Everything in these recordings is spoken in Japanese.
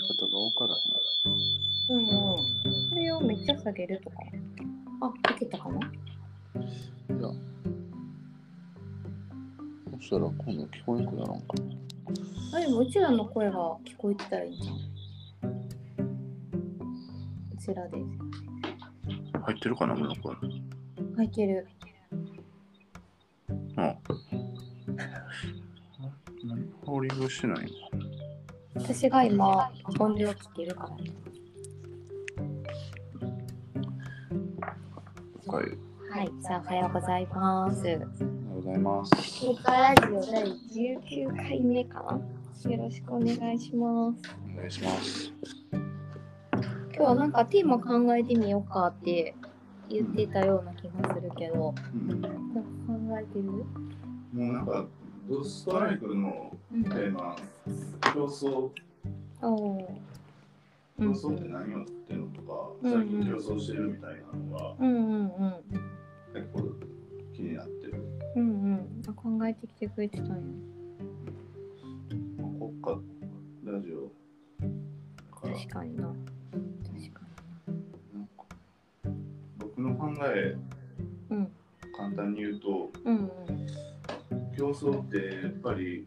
方が分からうんうん。これをめっちゃ下げるとか。あ、いけたかな？へん。いや。そしたら今度聞こえなくならんかな。あ、でもうちらの声が聞こえてたらいいんじゃん。うちらです。入ってるかな、俺の声。入ってる。う ん。何ホーリングしてない私が今、音量切ってるから。はい。はい、じゃあおはようございます。おはようございます。ここからラジオ第19回目かな。よろしくお願いします。お願いします。今日はなんかテーマ考えてみようかって言ってたような気がするけど、うん、もなんか考えてる？うなんか、ドストライクのうんテーマ、うん競争。って何をってのとか、うん。最近競争してるみたいなのがうんうんうん。結構気になってる。うんうん。あ考えてきてくれてたんや。国家ラジオ確かにな。確かな。んか僕の考えにうん。簡単に言うとうんうん。競争ってやっぱり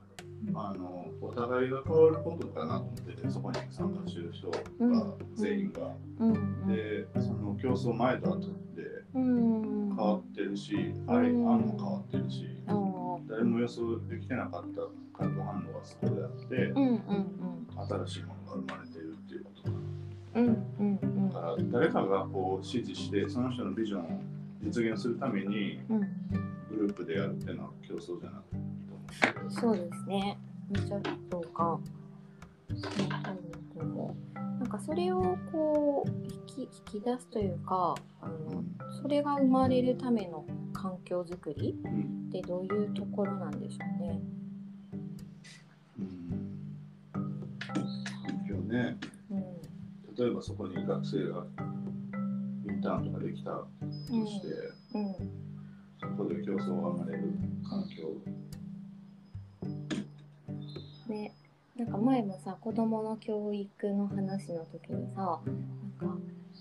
あのお互いが変わることかなと思っててそこに参加してる人が、うん。全員が。うん。でその競争前と後で変わってるし、あれ案も変わってるし、誰も予想できてなかった化学反応がそこであって、うんうん新しいものが生まれてるっていうことかな。うんだから誰かがこう指示してその人のビジョンを実現するためにうん。グループでやるっていうのは競争じゃなくてそうですね。めっちゃそうか。なんかそれをこう引き引き出すというかあのそれが生まれるための環境づくりうん。ってどういうところなんでしょうね。うん。うん。例えばそこに学生がインターンとかできたとして、うん。そこで競争が生まれる環境ね、なんか前もさ子供の教育の話の時にさなんか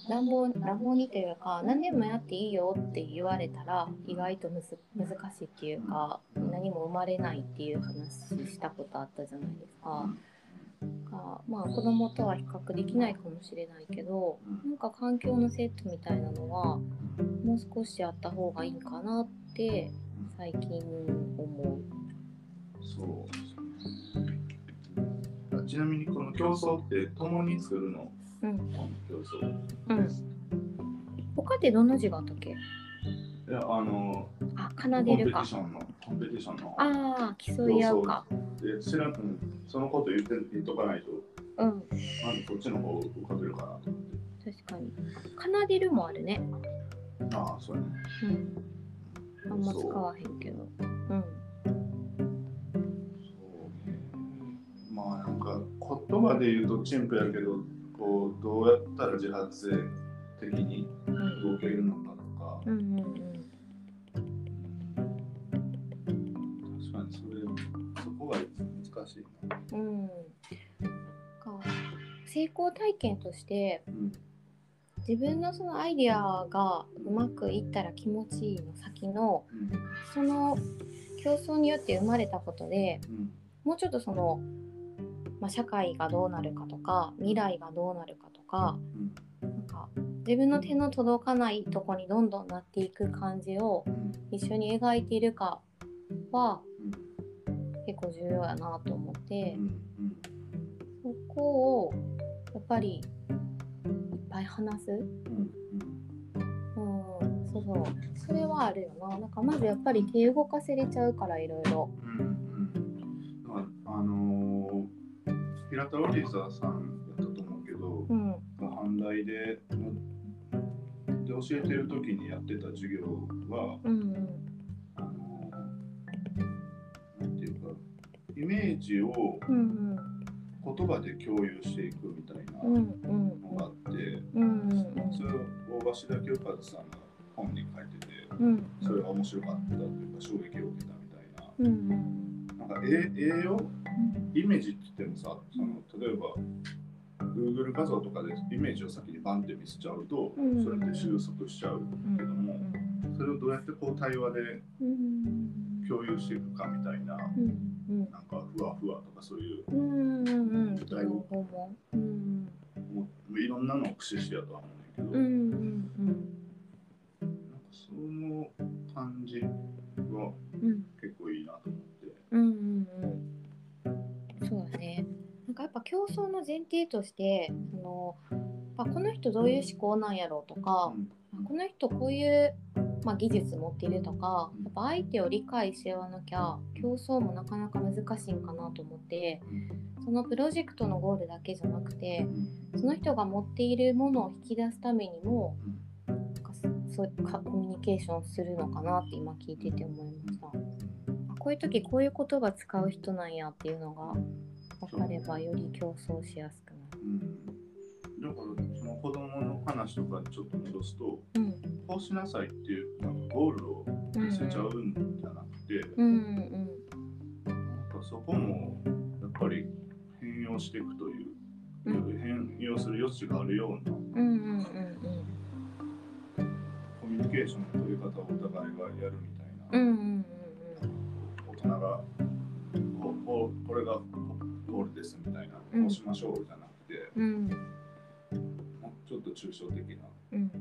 乱暴乱暴にというか何でもやっていいよって言われたら意外とむず難しいっていうか何も生まれないっていう話したことあったじゃないですか。がまあ子供とは比較できないかもしれないけどなんか環境のセットみたいなのはもう少しあった方がいいかなって最近思う。そうちなみにこの競争って共に作るの？うん競争うん、他でどんな字があったっけ？いやあのあ、コンペテ奏でるかィ。ションのコンペティションのああ、競い合うか。で知らん、うん、そのこと言って言っとかないとうん、まずこっちの方浮かべるかなと思って確かに。奏でるもあるね。ああそうやねうん。あんま使わへんけど。言葉で言うとチンプやけどこうどうやったら自発性的にうん。動けるのかとか、うんうんうん。確かにそれそこが難しいな。うん。か成功体験としてうん自分のそのアイデアがうまくいったら気持ちいいの先のうんその競争によって生まれたことでうんもうちょっとその、まあ、社会がどうなるかとか未来がどうなるかとかなんか自分の手の届かないとこにどんどんなっていく感じをうん一緒に描いているかは結構重要やなと思ってそこをやっぱりいっぱい話す、うんうん、そうそう。それはあるよな。なんかまずやっぱり手動かせれちゃうからいろいろ。うんうん。だからあのー平田オリーザーさんだったと思うけど、うん。が阪大でで教えてる時にやってた授業はうんあのーなんていうかイメージを言葉で共有していくみたいなのがあって、うんうん。それを大橋田清和さんが本に書いててうんそれが面白かったというか衝撃を受けたみたいな。うんうん。なんか絵絵をイメージって言ってもさその例えば Google 画像とかでイメージを先にバンって見せちゃうと、うん。それって収束しちゃうけども、それをどうやってこう対話でうん。共有していくかみたいな、うん。なんかふわふわとかそういううん。うん。うん。なるほどうん。もういろん。なのを駆使してやとは思うん。だけど、なん。かその感じはうん競争の前提としてそのやっぱこの人どういう思考なんやろうとか、この人こういう、まあ、技術持っているとかやっぱ相手を理解してわなきゃ競争もなかなか難しいんかなと思ってそのプロジェクトのゴールだけじゃなくてその人が持っているものを引き出すためにもなんかそうかコミュニケーションするのかなって今聞いてて思いました。あこういう時こういう言葉使う人なんやっていうのが分かればより競争しやすくなる。うん、だからその子供の話とかにちょっと戻すとうん。こうしなさいっていうなんかゴールを見せちゃうんじゃなくて、うんうんなんかそこもやっぱり変容していくという、うん。変容する余地があるようなうんうんうんコミュニケーションの取り方をお互いがやるみたいな、うんうんうん大人がこうこうこれがゴールですみたいな、うん。こうしましょうじゃなくてうん。ちょっと抽象的なうんコ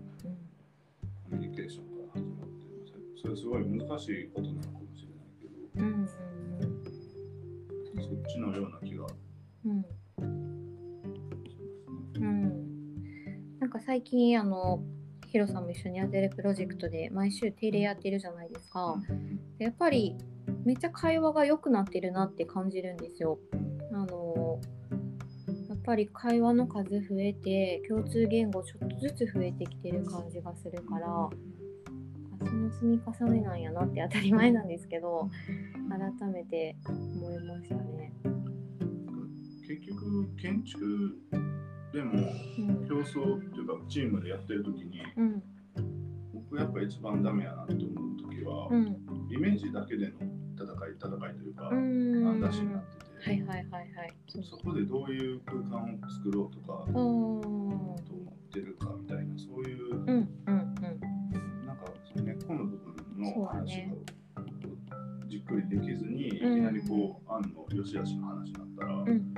ミュニケーションから始まってるそれすごい難しいことなのかもしれないけど、うんそっちのような気がうん。なんか最近あのヒロさんも一緒にやってるプロジェクトで毎週定例やってるじゃないですか。でやっぱりめっちゃ会話が良くなってるなって感じるんですよ。っぱり会話の数増えて共通言語ちょっとずつ増えてきてる感じがするからあその積み重ねなんやなって当たり前なんですけど改めて思いましたね。結局建築でもうん。競争っていうかチームでやってる時にうん。僕やっぱ一番ダメやなって思う時は、うん。イメージだけでの戦い戦いというか、うん。になってて、はいはいはいはい。そこでどういう空間を作ろうとか、うんと思ってるかみたいなそういう、うんうんうん。なんかその根っこの部分の話が、じっくりできずに、いきなりこう、案の良し悪しの話になったら、うんうん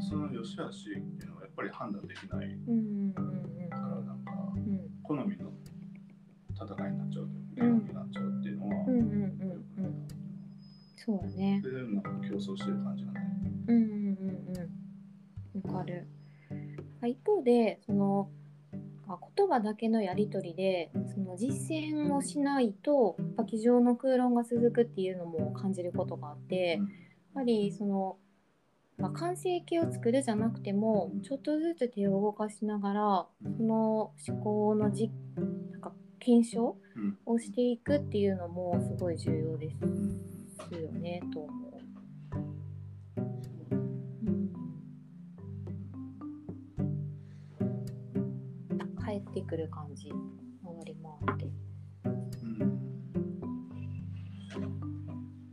その良し悪しっていうのはやっぱり判断できないうんうんうんから、なんかうん。好みの戦いになっちゃうというそうだねそ。れでなんか競争してる感じがね。うんうんうんうん。わかる。一方でそのあ言葉だけのやり取りでその実践をしないとやっぱ机上の空論が続くっていうのも感じることがあってやっぱりその、まあ、完成形を作るじゃなくてもちょっとずつ手を動かしながらその思考のじなんか検証うんをしていくっていうのもすごい重要ですうんよねと思う。うん帰ってくる感じ。回り回って。うん。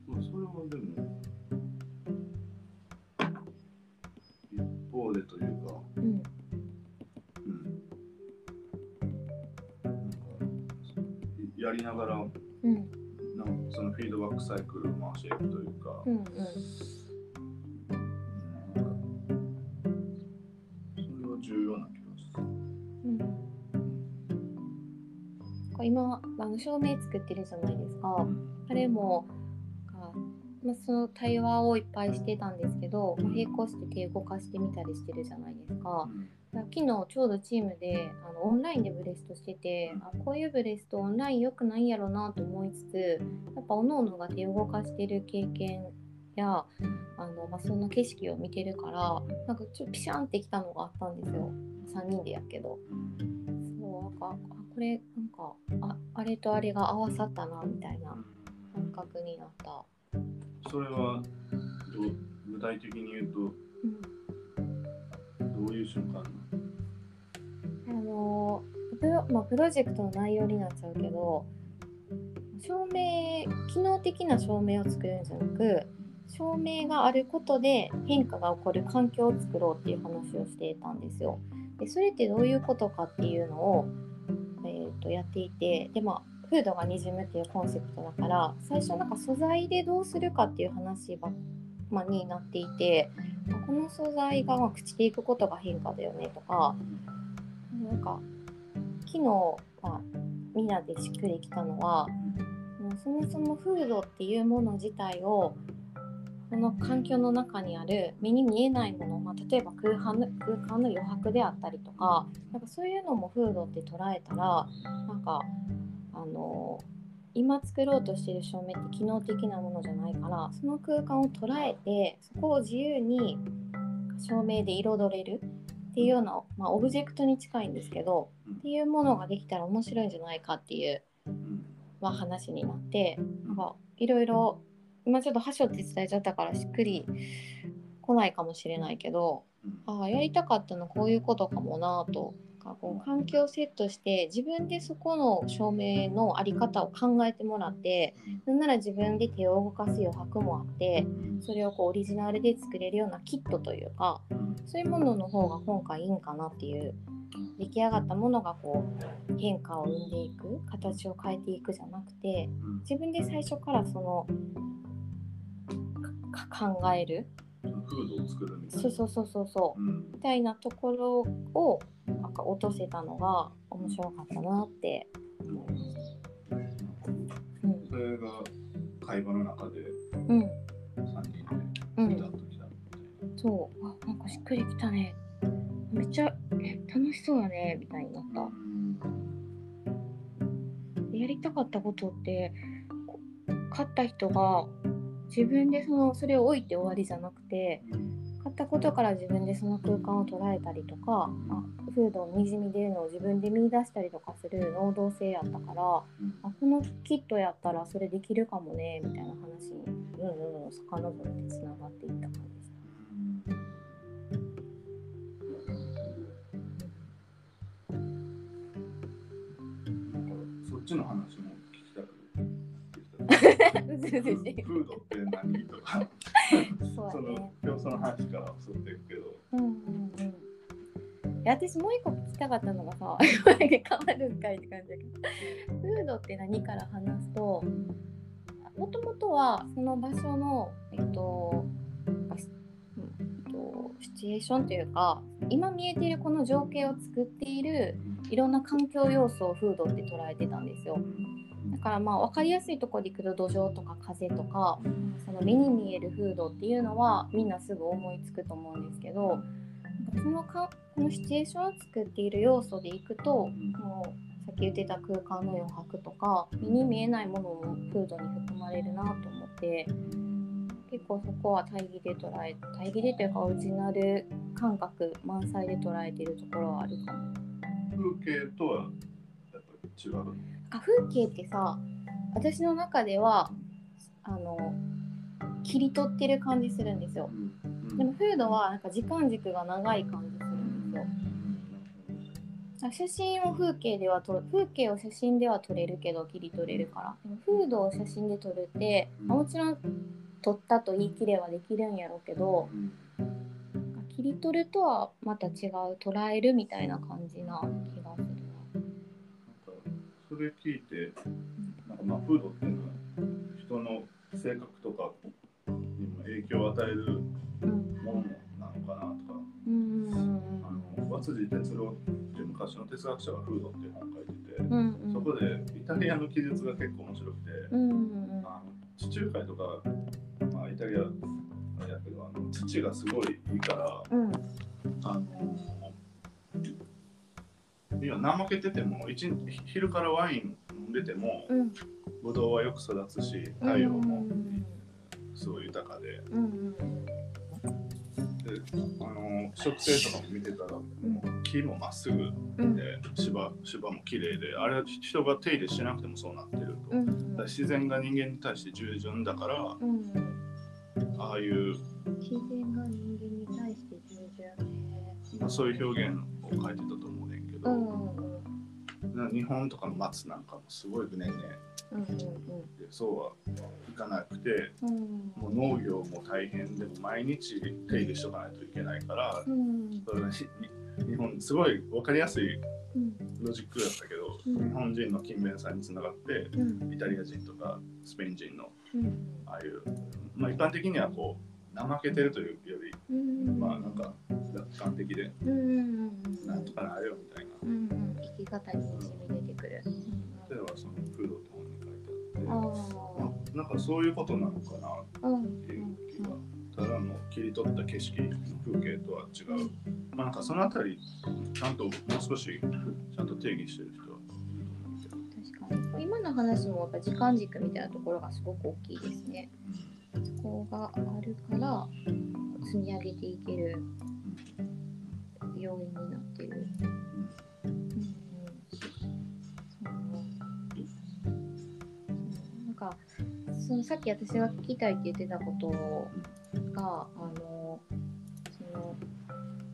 まあそれはでも一方でというか、うん。うん、なんかやりながらなんかうんそのフィードバックサイクルを回していくというか、うんうんなんかそれは重要な気がする。うん今あの照明作ってるじゃないですか。あれもあまあ、その対話をいっぱいしてたんですけど、まあ並行して手動かしてみたりしてるじゃないですか。だから昨日ちょうどチームであのオンラインでブレストしててあこういうブレストオンライン良くないんやろなと思いつつやっぱおののが手を動かしてる経験やあの、まあ、その景色を見てるからなんかちょっとピシャンってきたのがあったんですよ。3人でやけど。そうなんかあこれなんかああれとあれが合わさったなみたいな感覚になった。それは具体的に言うとうん。どういう瞬間なの？あのプロ,、まあ、プロジェクトの内容になっちゃうけど照明機能的な照明を作るんじゃなく照明があることで変化が起こる環境を作ろうっていう話をしていたんですよ。でそれってどういうことかっていうのを、えー、とやっていてでまあフードがにじむっていうコンセプトだから最初なんか素材でどうするかっていう話ば、まあ、になっていてこの素材がまあ朽ちていくことが変化だよねとかなんか昨日、まあ、みんなでしっくりきたのはもうそもそもフードっていうもの自体をこの環境の中にある目に見えないもの、まあ、例えば空間の空間の余白であったりとかなんかそういうのもフードって捉えたらなんかあの今作ろうとしてる照明って機能的なものじゃないからその空間を捉えてそこを自由に照明で彩れる。っていうような、まあ、オブジェクトに近いんですけどっていうものができたら面白いんじゃないかっていう、まあ、話になってなんかいろいろ今ちょっと箸をって伝えちゃったからしっくり来ないかもしれないけどああやりたかったのこういうことかもなとかこう環境をセットして自分でそこの照明の在り方を考えてもらってなんなら自分で手を動かす余白もあってそれをこうオリジナルで作れるようなキットというかそういうものの方が今回いいんかなっていう出来上がったものがこう変化を生んでいく形を変えていくじゃなくて自分で最初からその考える。そうそうそうそうそう、うん。みたいなところをなんか落とせたのが面白かったなって。思います。うん。それが会話の中でうん。3うん人ねみたいになったやりたかったことってこ買った人が自分でそのそれを置いて終わりじゃなくて買ったことから自分でその空間を捉えたりとかあフードにじみ出るのを自分で見出したりとかする能動性やったからあこのキットやったらそれできるかもねみたいな話にうんうんうん遡ってつながっていった感じでしちの話も聞きたく フードって何とかそねその。今日その話から襲っていくけどうんうんうん。いや私もう一個聞きたかったのがさ変わるんかいって感じだけどフードって何から話すともともとはその場所のえっとシチュエーションというか今見えているこの情景を作っているいろんな環境要素をフードって捉えてたんですよだからまあ分かりやすいところでいくと土壌とか風とかその目に見えるフードっていうのはみんなすぐ思いつくと思うんですけどそのかこのシチュエーションを作っている要素でいくともうさっき言ってた空間の余白とか目に見えないものもフードに含まれるなと思って結構そこは対義で捉え対義でというかオリジナル感覚満載で捉えているところはあるかも。風景とはやっぱり違う？なんか風景ってさ私の中ではあの切り取ってる感じするんですよ。でもフードはなんか時間軸が長い感じするんですよ。写真を風景では撮る風景を写真では撮れるけど切り取れるから。でもフードを写真で撮るって、まあもちろん撮ったと言い切れはできるんやろうけどなん。か切り取るとはまた違う捉えるみたいな感じな気がするなん。かそれ聞いてなん。かまあフードっていうのは人の性格とかにも影響を与えるものなのかなとかうん。うん。うん。あの和辻哲郎っていう昔の哲学者がフードっていう本を書いてて、うん。うん。そこでイタリアの記述が結構面白くて、うん。うん。あの地中海とか、まあ、イタリアあれやけどあの土がすごいいいからうん。あのいや怠けてても一日昼からワイン飲んでてもうん。ブドウはよく育つし太陽もすごい豊かで。うんうん。であの植生とかも見てたらもう木もまっすぐうん。で芝芝も綺麗であれは人が手入れしなくてもそうなってると。うん自然が人間に対して従順だからうんああいう、自然が人間に対して従順ね。まあ、そういう表現を書いてたと思うねんけど、うんうんうん。な日本とかの松なんかもすごいねんね。うんうんでそうはいかなくてうん。もう農業も大変でも毎日手入れしとかないといけないからうん。それに日本すごい分かりやすいうんロジックだったけど、うん。日本人の勤勉さにつながってうん。イタリア人とかスペイン人のうん。ああいう、まあ、一般的にはこう怠けてるというより、うん。まあなんか楽観的でうん。うんなんとかなるよみたいな。うん。うん生き方ににじみ出てくる。それはそのフードと本に書いてああって、まあ、なんかそういうことなのかなっていう気が、ただの切り取った景色の風景とは違う。まあなんかそのあたり、ちゃんともう少しちゃんと定義してる人は今の話もやっぱ時間軸みたいなところがすごく大きいですね。そこがあるから積み上げていける要因になってる。なんかそのさっき私が聞きたいって言ってたことがあのその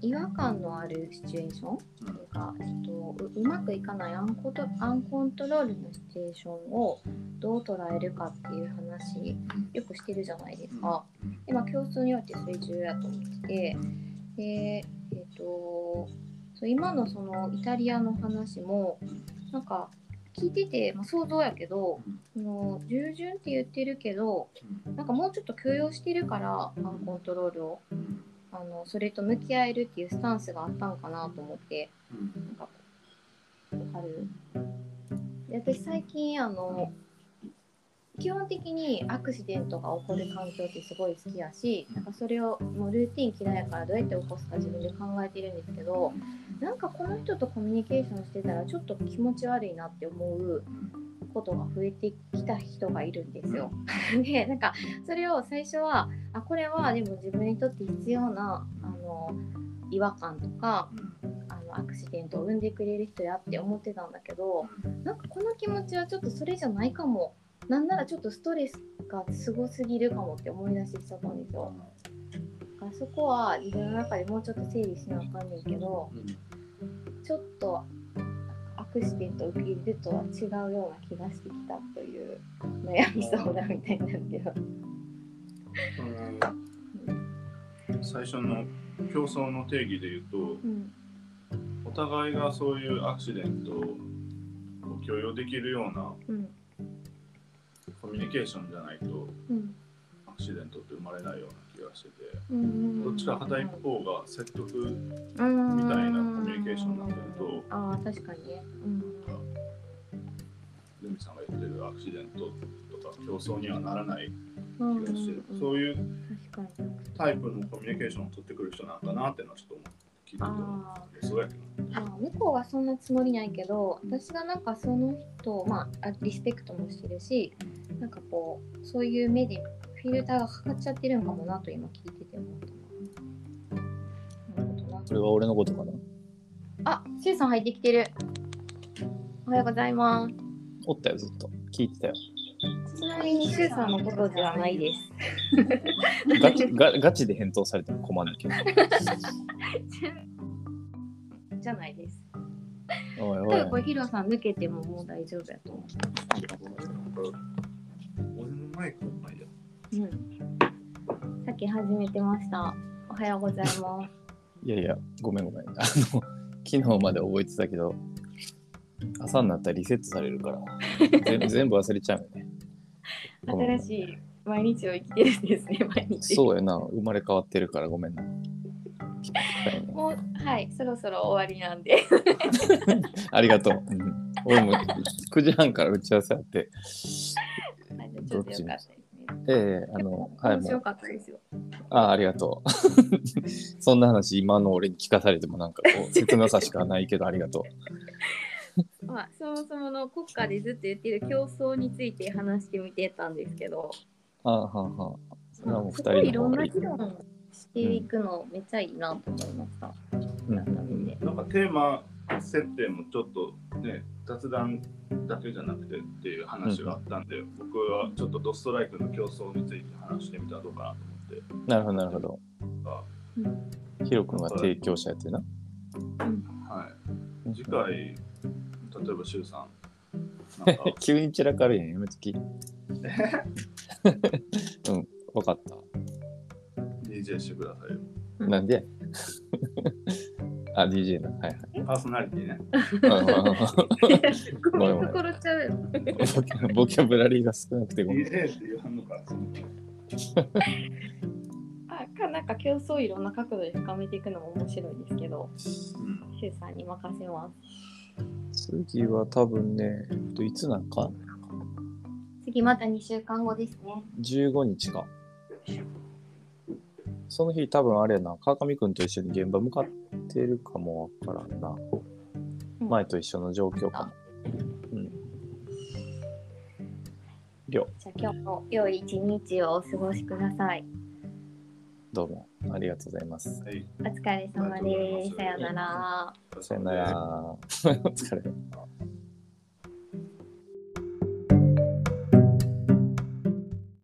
違和感のあるシチュエーションというか、えっと、ううまくいかないアンコトアンコントロールのシチュエーションをどう捉えるかっていう話よくしてるじゃないですか。でまあ、競争によってそれ重要やと思っててで、えっとそう今のそのイタリアの話もなんか聞いてて、まあ、想像やけど、その従順って言ってるけどなんかもうちょっと許容してるからアンコントロールをあのそれと向き合えるっていうスタンスがあったのかなと思ってなんかわかる。で私最近あの基本的にアクシデントが起こる環境ってすごい好きやしなんかそれをもうルーティン嫌いやからどうやって起こすか自分で考えてるんですけどなんかこの人とコミュニケーションしてたらちょっと気持ち悪いなって思うことが増えてきた人がいるんですよ。でなんかそれを最初はあこれはでも自分にとって必要なあの違和感とかあのアクシデントを生んでくれる人やって思ってたんだけどなんかこの気持ちはちょっとそれじゃないかも。なんならちょっとストレスがすごすぎるかもって思い出してきちゃったんですよ。だからそこは自分の中でもうちょっと整理しなあかんねんけどちょっとアクシデントを受け入れるとは違うような気がしてきたという悩み相談みたいになるけど。最初の競争の定義で言うとうんお互いがそういうアクシデントを許容できるようなうん。コミュニケーションじゃないとうん。アクシデントって生まれないような気がしててうん。どっちか片一方が説得みみたいなコミュニケーションになってるとああ確かにルミさん。が言ってるアクシデントとか競争にはならないうん。気がしてるうん。そういう。タイプのコミュニケーションを取ってくる人なん。だなってのはちょっと思って聞いてそうやけどまあ、向こうはそん。なつもりないけど私がなん。かその人を、まあ、あリスペクトもしてるしなん。かこうそういう目でフィルターがかかっちゃってるんかもなと今聞いてて思ったな。なるほどなそれは俺のことかなあ、シュウさん入ってきてる。おはようございます。おったよ、ずっと。聞いてたよ。ちなみにシュウさんのことではないです。ガチガガチで返答されても困るけど。じゃないです。おいおい多分これヒロさん抜けてももう大丈夫やと思俺のマイクうまいやう。うん。さっき始めてました。おはようございます。いやいや、ごめんごめん。あの、昨日まで覚えてたけど、朝になったらリセットされるから、全部 全部忘れちゃうよね。新しい毎日を生きてるんですね、毎日。そうやな、生まれ変わってるからごめんな。もう、はい、そろそろ終わりなんで。ありがとう。うん、俺も9時半から打ち合わせあって、はいちょええあの、はい、面白かったですよ。あありがとう。そんな話、今の俺に聞かされてもなんかこう、切なさしかないけど、ありがとう。まあ、そもそもの国家でずっと言ってる競争について話してみてたんですけど、ああ、はあ、はあ。それはもうす2ごいいろん。ない議論していくのめっちゃいいなと思いました。うんなんかテーマ設定もちょっとね雑談だけじゃなくてっていう話があったんで、僕はちょっとドストライクの競争について話してみたらどうかなと思ってなるほど、なるほど。うんヒロ君が提供者やってな。はい次回例えば周さんなんか 急に散らかるやん、やめとき。うん、わかった。DJ してくださいよ。うんなんであ、DJ な。はいはい。パーソナリティね。ごめん心ちゃうよ。ボキャブラリーが少なくてごめん。DJ って言わんのか。そのあかなんか競争いろんな角度で深めていくのも面白いですけど、うんシュウさんに任せます。次は多分ね、えっといつなんか？次また2週間後ですね。?15 日か。その日多分あれやな、川上くんと一緒に現場向かってるかもわからんな。うん前と一緒の状況かも。うん。りょう、じゃあ今日も良い一日をお過ごしください。どうもありがとうございます。はい。お疲れ様です。さようなら。さよなら。お疲れ。